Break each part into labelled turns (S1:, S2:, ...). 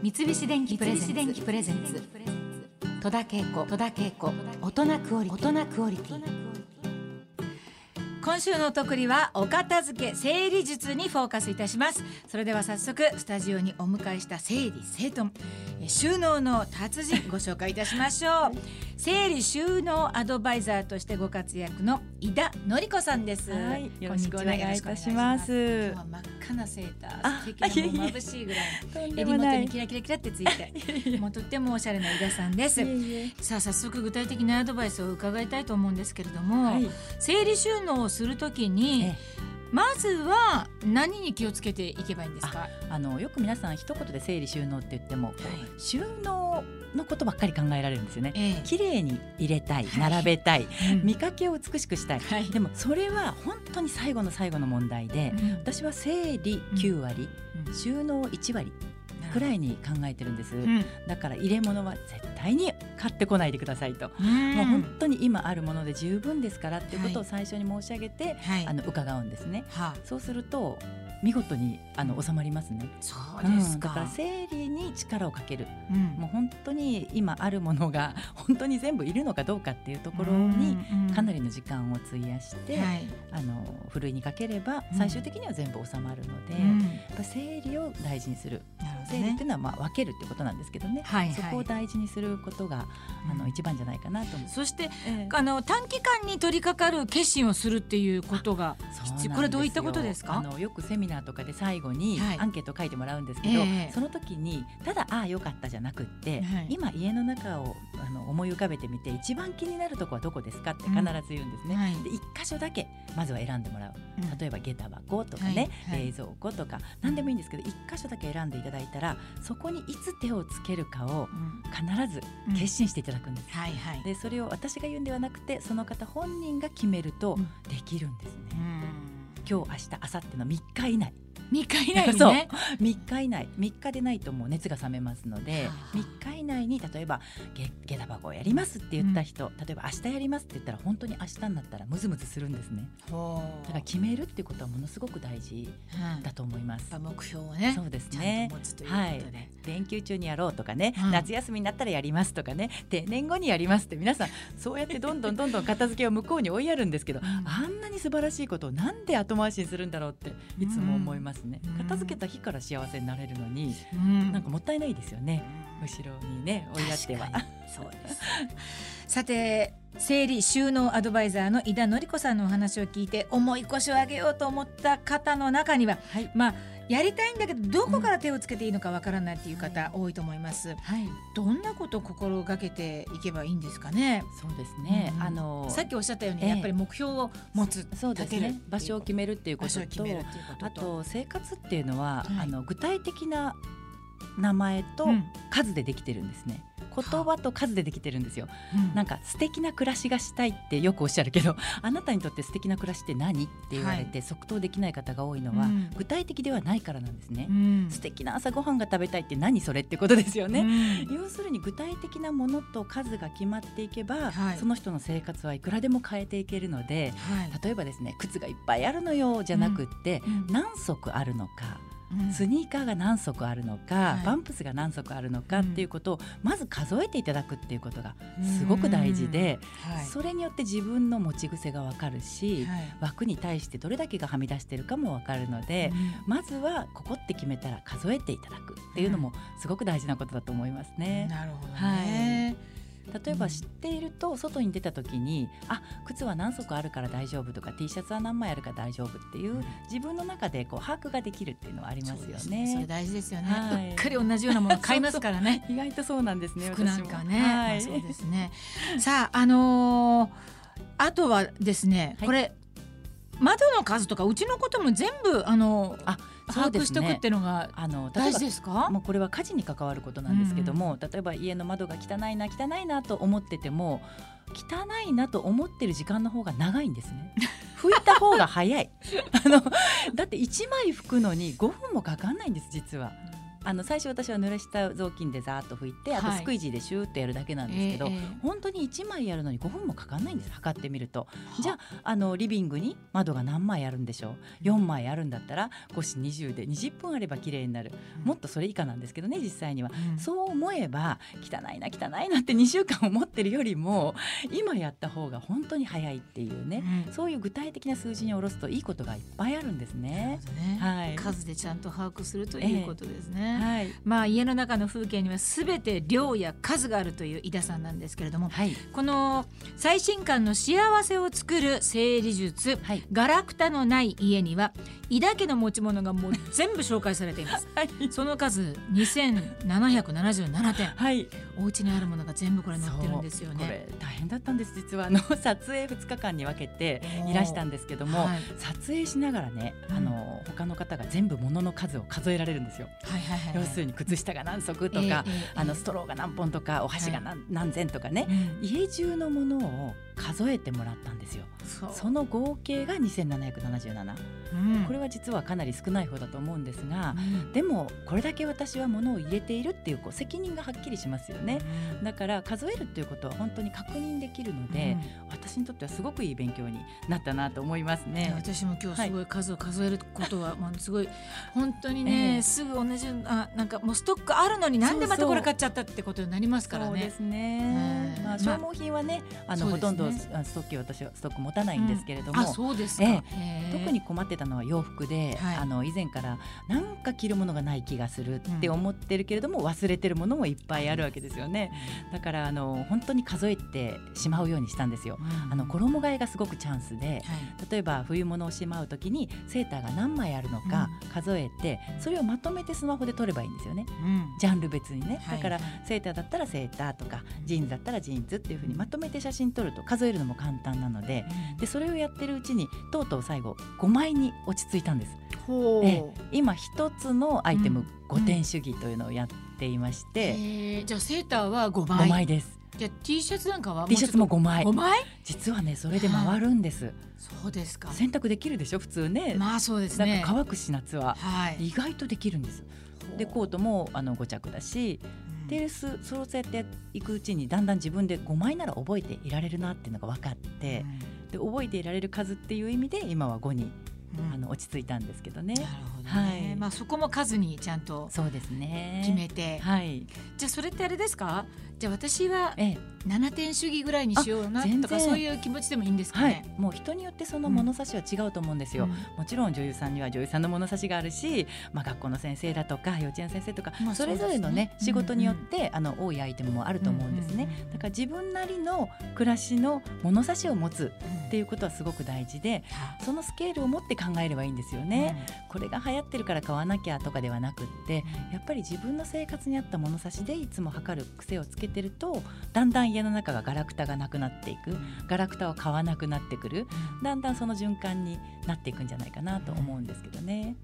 S1: 三菱電機プレゼンツ。戸田恵子大人クオリティ大人クオリティ。今週の特利はお片付け整理術にフォーカスいたします。それでは早速スタジオにお迎えした整理整頓収納の達人ご紹介いたしましょう。整理収納アドバイザーとしてご活躍の井田典子さんです、
S2: はい、よろしくお願いいたします。
S1: 真っ赤なセーター素敵な眩しいぐらい。
S2: とん
S1: 襟元にキラキラキラってついて もうとってもおしゃれな井田さんです。さあ早速具体的なアドバイスを伺いたいと思うんですけれども、
S2: はい。
S1: 整理収納をするときに
S2: え
S1: まずは何に気をつけていけばいいんですか？
S2: あのよく皆さん一言で整理収納って言っても、
S1: はい。
S2: 収納のことばっかり考えられるんですよね。
S1: ええ。
S2: 綺麗に入れたい、
S1: はい。
S2: 並べたい、
S1: うん。
S2: 見かけを美しくしたい。
S1: はい。
S2: でもそれは本当に最後の最後の問題で、
S1: うん。
S2: 私は整理9割、
S1: うん。
S2: 収納1割くらいに考えてるんです。
S1: うん。
S2: だから入れ物は絶対に買ってこないでくださいと。
S1: うん。
S2: もう本当に今あるもので十分ですからっていうことを
S1: はい。
S2: 最初に申し上げて、
S1: はい。
S2: あの伺うんですね。
S1: はあ。
S2: そうすると見事にあの収まりますね。
S1: そうです
S2: うん。だ
S1: か、
S2: から整理に力をかける。
S1: うん。
S2: もう本当に今あるものが 本当に全部いるのかどうかっていうところに
S1: うん
S2: かなりの時間を費やして、
S1: はい。
S2: あのふるいにかければ
S1: うん。
S2: 最終的には全部収まるので、
S1: うん。
S2: やっぱ整理を大事にする。
S1: なる
S2: 整理って
S1: ね
S2: いうのはまあ分けるってことなんですけどね。
S1: はいはい。
S2: そこを大事にすることがあ
S1: うん。
S2: の一番じゃないかなと思う。
S1: そして
S2: ええ。
S1: あの短期間に取り掛かる決心をするっていうことがこれどういったことですか？
S2: あのよくセミナーとかで最後に
S1: はい。
S2: アンケート書いてもらうんですけど、
S1: ええ。
S2: その時にただああよかったじゃなくって、
S1: はい。
S2: 今家の中をあの思い浮かべてみて一番気になるとこはどこですかって必ず言うんですね。
S1: はい。
S2: で一箇所だけまずは選んでもらう。
S1: うん。
S2: 例えば下駄箱とかね、
S1: はい。はい。
S2: 冷蔵庫とか何でもいいんですけど一箇所だけ選んでいただいたらそこにいつ手をつけるかを
S1: うん。
S2: 必ず決心していただくんです。
S1: はいはい。
S2: でそれを私が言うんではなくてその方本人が決めると
S1: うん。
S2: できるんですね。
S1: うん。
S2: 今日明日明後日の3日以内
S1: 三日以内にね。
S2: 3日以内。3日でないともう熱が冷めますので
S1: はあ。
S2: 3日以内に例えば下下駄箱をやりますって言った人、例えば明日やりますって言ったら本当に明日になったらムズムズするんですね。だから決めるってことはものすごく大事
S1: うん
S2: だと思います。
S1: やっぱ目標をね
S2: そうですね。
S1: と持つとい。
S2: 連休中にやろうとかね、
S1: うん。
S2: 夏休みになったらやりますとかね定年後にやりますって皆さんそうやってどんどんどんどん片付けを向こうに追いやるんですけど、
S1: うん。
S2: あんなに素晴らしいことをなんで後回しにするんだろうっていつも思いますね、
S1: うん。
S2: 片付けた日から幸せになれるのに、
S1: うん。
S2: なんかもったいないですよね。後ろにね追いやっては。
S1: そうです。さて整理収納アドバイザーの井田典子さんのお話を聞いて重い腰を上げようと思った方の中には、
S2: はい。
S1: まあやりたいんだけどどこから手をつけていいのかわからないっていう方多いと思います。
S2: はい。
S1: どんなことを心がけていけばいいんですかね？
S2: そうですね、
S1: うん
S2: あの
S1: さっきおっしゃったように、
S2: ええ。
S1: やっぱり目標を持つ、
S2: そうですね。場所を決めるっていうことと。あと生活っていうのは、
S1: はい。
S2: あの具体的な名前と
S1: うん。
S2: 数でできてるんですね、言葉と数でできてるんですよ。
S1: うん。
S2: なんか素敵な暮らしがしたいってよくおっしゃるけど あなたにとって素敵な暮らしって何って言われて、即答できない方が多いのは、
S1: うん。
S2: 具体的ではないからなんですね、
S1: うん。
S2: 素敵な朝ごはんが食べたいって何それってことですよね、
S1: うん。
S2: 要するに具体的なものと数が決まっていけば、
S1: はい。
S2: その人の生活はいくらでも変えていけるので
S1: はい。
S2: 例えばですね靴がいっぱいあるのよじゃなくって、
S1: うん。
S2: 何足あるのか
S1: うん
S2: スニーカーが何足あるのか、
S1: はい。
S2: パンプスが何足あるのか
S1: うん。
S2: っていうことをまず数えていただくっていうことがすごく大事で、
S1: はい。
S2: それによって自分の持ち癖がわかるし、
S1: はい。
S2: 枠に対してどれだけがはみ出してるかもわかるので、まずはここって決めたら数えていただくっていうのもすごく大事なことだと思いますね。
S1: なるほどね。
S2: 例えば知っていると外に出た時に、あ靴は何足あるから大丈夫とか T シャツは何枚あるから大丈夫っていう自分の中でこう把握ができるっていうのはありますよ
S1: ね。それ
S2: ね。
S1: 大事ですよね。
S2: はいう
S1: っかり同じようなもの買いますからね。
S2: 意外とそうなんですね。
S1: 服なんかね。
S2: は
S1: まあ
S2: い、
S1: そうですね。さああのーあとはですね、
S2: はい
S1: これ窓の数とかうちのことも全部あの
S2: あ
S1: 把握しておくっていうのが
S2: あの例
S1: 大事ですか？
S2: もうこれは家事に関わることなんですけども、例えば家の窓が汚いな汚いなと思ってても汚いなと思ってる時間の方が長いんですね。拭いた方が早いあのだって1枚拭くのに5分もかかんないんです実は。あの最初私は濡らした雑巾でざーっと拭いてあとスクイジーでシューってやるだけなんですけど、
S1: ええええ。
S2: 本当に1枚やるのに5分もかかんないんです測ってみると。じゃああのリビングに窓が何枚あるんでしょう？4枚あるんだったら5し20で20分あれば綺麗になる。もっとそれ以下なんですけどね実際には。
S1: うん。
S2: そう思えば汚いな汚いなって2週間思ってるよりも今やった方が本当に早いっていうね、
S1: うん。
S2: そういう具体的な数字に下ろすといいことがいっぱいあるんですね。
S1: ね。
S2: はい。
S1: 数でちゃんと把握するということですね。
S2: はい、
S1: まあ家の中の風景にはすべて量や数があるという井田さんなんですけれども
S2: はい、
S1: この最新刊の幸せを作る整理術
S2: はい、
S1: ガラクタのない家には井田家の持ち物がもう全部紹介されています。
S2: はい、
S1: その数2777点。
S2: はい、
S1: お家にあるものが全部これ載ってるんですよ
S2: こ
S1: ね
S2: れ大変だったんです。実はあの 撮影2日間に分けていらしたんですけども、
S1: はい。
S2: 撮影しながらね、
S1: うん。
S2: あの他の方が全部物の数を数えられるんですよ。
S1: はいはいはい
S2: 要するに靴下が何足とか、
S1: ええええ
S2: あのストローが何本とかお箸が何,、何千とかね
S1: うん。
S2: 家中のものを数えてもらったんですよ。
S1: そ
S2: の合計が2777、
S1: うん。
S2: これは実はかなり少ない方だと思うんですが、
S1: うん。
S2: でもこれだけ私は物を入れているっていうこう責任がはっきりしますよね。
S1: うん
S2: だから数えるっていうことは本当に確認できるので、私にとってはすごくいい勉強になったなと思います
S1: うん
S2: ね。
S1: 私も今日すごい数を数えることは、もうすごい 本当にね、
S2: ええ。
S1: すぐ同じあなんかもうストックあるのになんでまたこれ買っちゃったってことになりますからね。
S2: そうですね。
S1: うん
S2: まあ消耗品はね、あのほとんどあストック私はストック持たないんですけれども、
S1: あそうですか。
S2: 特に困ってたのは洋服で、
S1: はい。
S2: あの以前からなんか着るものがない気がするって思ってるけれども、忘れてるものもいっぱいあるわけですよね。だからあの本当に数えてしまうようにしたんですよ。
S1: うん。
S2: あの衣替えがすごくチャンスで。
S1: はい。
S2: 例えば冬物をしまうときにセーターが何枚あるのか数えて、それをまとめてスマホで撮ればいいんですよね。
S1: うん。
S2: ジャンル別にね。
S1: はい。
S2: だからセーターだったらセーターとかジーンズだったらジーンズっていうふうにまとめて写真撮ると数えるのも簡単なのででそれをやってるうちにとうとう最後5枚に落ち着いたんです。え今一つのアイテム
S1: うん
S2: 5点主義というのをやっていまして、
S1: えー。じゃあセーターは5枚。
S2: 5枚です。
S1: じゃあ T シャツなんかは
S2: T シャツも5枚。
S1: 5枚？
S2: 実はねそれで回るんです。
S1: そうですか。
S2: 洗濯できるでしょ？普通ね、
S1: まあそうですね。
S2: なんか乾くし夏は。
S1: はい。
S2: 意外とできるんです。でコートもあの5着だし。
S1: うん。
S2: でそそうやっていくうちにだんだん自分で5枚なら覚えていられるなっていうのが分かって。で覚えていられる数っていう意味で今は5に
S1: うん。
S2: あの落ち着いたんですけどね。
S1: なるほどね、
S2: はい。
S1: まあそこも数にちゃんと
S2: そうですね。
S1: 決めて、
S2: はい。
S1: じゃあそれってあれですか？じゃあ私は
S2: ええ。
S1: 7点主義ぐらいにしようなとかそういう気持ちでもいいんですか
S2: はい。
S1: ね、
S2: もう人によってその物差しは違うと思うんですよ、
S1: うん。
S2: もちろん女優さんには女優さんの物差しがあるし、まあ、学校の先生だとか幼稚園の先生とか、
S1: まあ
S2: それぞれのね
S1: ね。
S2: 仕事によって、あの多いアイテムもあると思うんですね、
S1: うんうんうん
S2: だから自分なりの暮らしの物差しを持つ
S1: うん
S2: っていうことはすごく大事で
S1: は
S2: そのスケールを持って考えればいいんですよね、これが流行ってるから買わなきゃとかではなくってやっぱり自分の生活に合った物差しでいつも測る癖をつけてるとだんだん家の中がガラクタがなくなっていくガラクタを買わなくなってくるだんだんその循環になっていくんじゃないかなと思うんですけどね。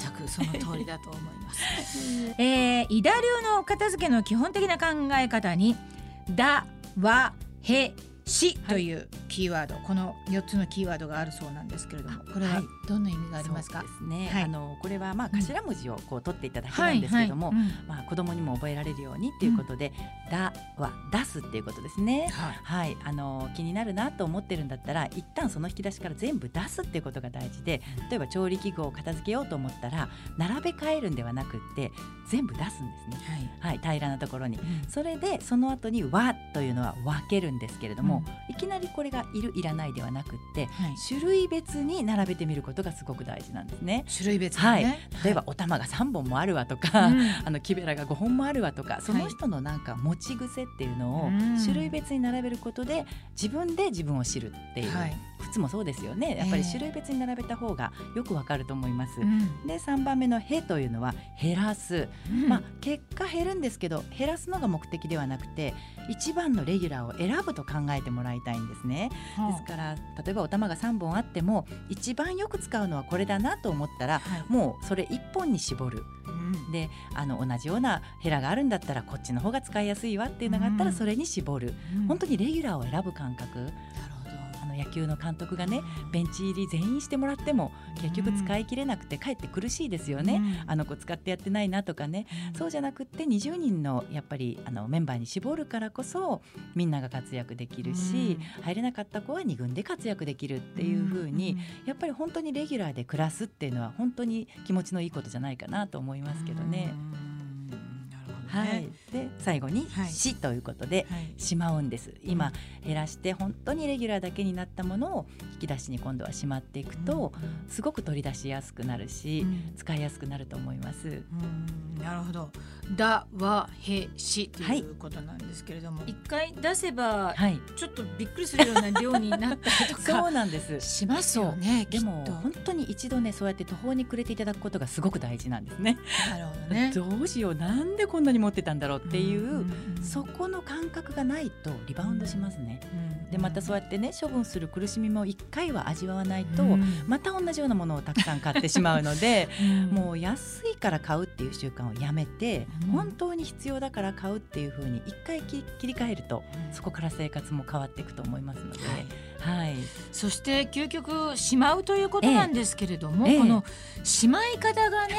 S1: 全くその通りだと思います。えー、イダ流のお片付けの基本的な考え方に「だ」「わ」「へ」「し」というキーワード、この4つのキーワードがあるそうなんですけれどもこれは
S2: はい。
S1: どんな意味がありますか、
S2: ですね、
S1: はい。
S2: あのこれはまあ
S1: うん。
S2: 頭文字をこう取っていただけなんですけれども、
S1: はいはい。
S2: まあ、子供にも覚えられるようにっていうことで「だ」は「出す」っていうことですね。はい、あの気になるなと思ってるんだったら一旦その引き出しから全部出すっていうことが大事で例えば調理器具を片付けようと思ったら並べ替えるんではなくって全部出すんですね、
S1: はい。
S2: はい、平らなところに。
S1: うん。
S2: それでその後に「和」というのは分けるんですけれども、いきなりこれがいるいらないではなくって
S1: はい。
S2: 種類別に並べてみることがすごく大事なんですね。
S1: 種類別に
S2: はい。
S1: ね、
S2: 例えばお玉が3本もあるわとか、
S1: うん。
S2: あの木べらが5本もあるわとかその人のなんか持ち癖っていうのを
S1: うん。
S2: 種類別に並べることで自分で自分を知るっていう、
S1: はい
S2: 靴もそうですよね。やっぱり
S1: ええ
S2: 種類別に並べた方がよくわかると思います。
S1: うん。
S2: で3番目の「へ」というのは減らす、
S1: うん。
S2: まあ、結果減るんですけど減らすのが目的ではなくて一番のレギュラーを選ぶと考えてもらいたいんですね。ですから例えばお玉が3本あっても一番よく使うのはこれだなと思ったら
S1: はい。
S2: もうそれ1本に絞る。
S1: うん。
S2: であの同じようなヘラがあるんだったらこっちの方が使いやすいわっていうのがあった
S1: うん。
S2: らそれに絞る、
S1: うん。
S2: 本当にレギュラーを選ぶ感覚野球の監督がねベンチ入り全員してもらっても結局使い切れなくてかえって苦しいですよね、あの子使ってやってないなとかね、そうじゃなくって20人のやっぱりあのメンバーに絞るからこそみんなが活躍できるし、入れなかった子は2軍で活躍できるっていうふうに、やっぱり本当にレギュラーで暮らすっていうのは本当に気持ちのいいことじゃないかなと思いますけどね。はい、で最後に「死」ということで、しまうんです。今減らして本当にレギュラーだけになったものを引き出しに今度はしまっていくと、すごく取り出しやすくなるし、使いやすくなると思います。
S1: なるほど「だ」は「へ」「し」ということなんですけれども、一、回出せば、ちょっとびっくりするような量になったりとか
S2: そうなんです。
S1: しますよね
S2: でも本当に一度ねそうやって途方に暮れていただくことがすごく大事なんですね。
S1: なるほどね。
S2: どうしよう。なんでこんなに持ってたんだろうっていう、そこの感覚がないとリバウンドしますね。でまたそうやってね処分する苦しみも1回は味わわないと、また同じようなものをたくさん買ってしまうので、もう安いから買うっていう習慣をやめて、本当に必要だから買うっていうふうに1回切り替えると、そこから生活も変わっていくと思いますので。はい
S1: はい、そして究極しまうということなんですけれども、ええ、このしまい方がね、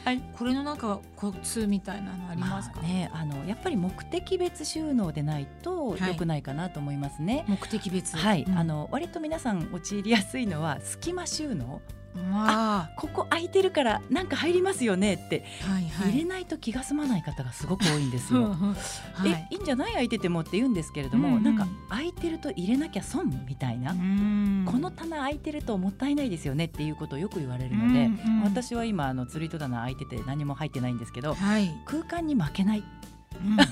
S1: はい、これのなんかコツみたいなのありますか、
S2: まあ、ねあのやっぱり目的別収納でないと良くないかなと思いますね、はい、
S1: 目的別。
S2: はい、うん、あの割と皆さん陥りやすいのは隙間収納あここ空いてるからなんか入りますよねって、はいはい、入れないと気が済まない方がすごく多いんですよ。はい、えいいんじゃない空いててもって言うんですけれども、うんうん、なんか空いてると入れなきゃ損みたいな。この棚空いてるともったいないですよねっていうことをよく言われるので、うんうん、私は今あの釣り戸棚空いてて何も入ってないんですけど、はい、空間に負けない。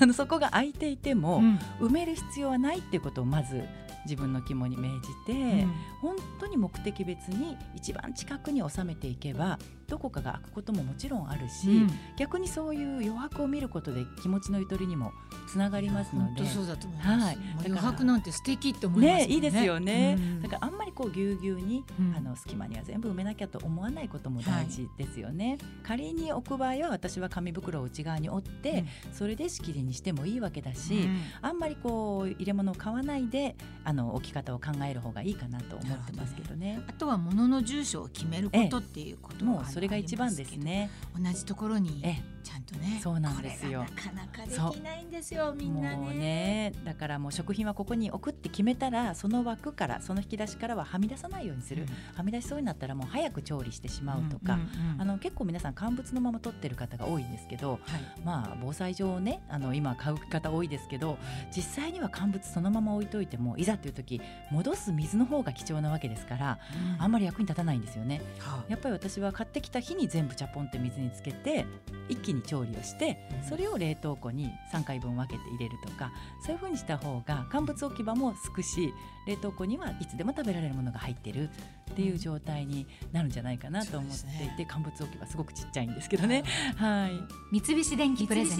S2: うん、そこが空いていても、埋める必要はないっていうことをまず自分の肝に銘じて、うん、本当に目的別に一番近くに収めていけばどこかが開くことももちろんあるし、うん、逆にそういう余白を見ることで気持ちのゆとりにもつながりますので。
S1: そうだと思います、はい、余白なんて素敵って思いますね、
S2: ね、いいですよね、うん、だからあんまりこうぎゅうぎゅうに、うん、あの隙間には全部埋めなきゃと思わないことも大事ですよね、はい、仮に置く場合は私は紙袋を内側に折って、それで仕切りにしてもいいわけだし、あんまりこう入れ物を買わないであの置き方を考える方がいいかなと思ってますけどね、ね、
S1: あとは物の住所を決めることっていうことも
S2: それが一番ですね。
S1: 同じところにちゃんとね
S2: そうなんですよ。な
S1: かなかできないんですよみんなね。
S2: ねだからもう食品はここに置くって決めたらその枠からその引き出しからははみ出さないようにする、うん、はみ出しそうになったらもう早く調理してしまうとか、うんうんうん、あの結構皆さん乾物のまま取ってる方が多いんですけど、はい、まあ防災上ねあの今買う方多いですけど実際には乾物そのまま置いといてもいざという時戻す水の方が貴重なわけですから、うん、あんまり役に立たないんですよね、はあ、やっぱり私は買ってきた日に全部チャポンって水につけて一気に調理をしてそれを冷凍庫に3回分分けて入れるとかそういうふうにした方が乾物置き場もすくし冷凍庫にはいつでも食べられるものが入ってるっていう状態になるんじゃないかなと思っていて、ね、乾物置き場すごくちっちゃいんですけどね。はい、
S1: 三菱電機プレゼ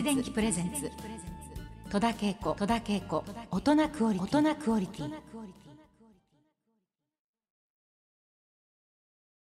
S1: ンツ戸田恵子戸田恵子大人クオリティ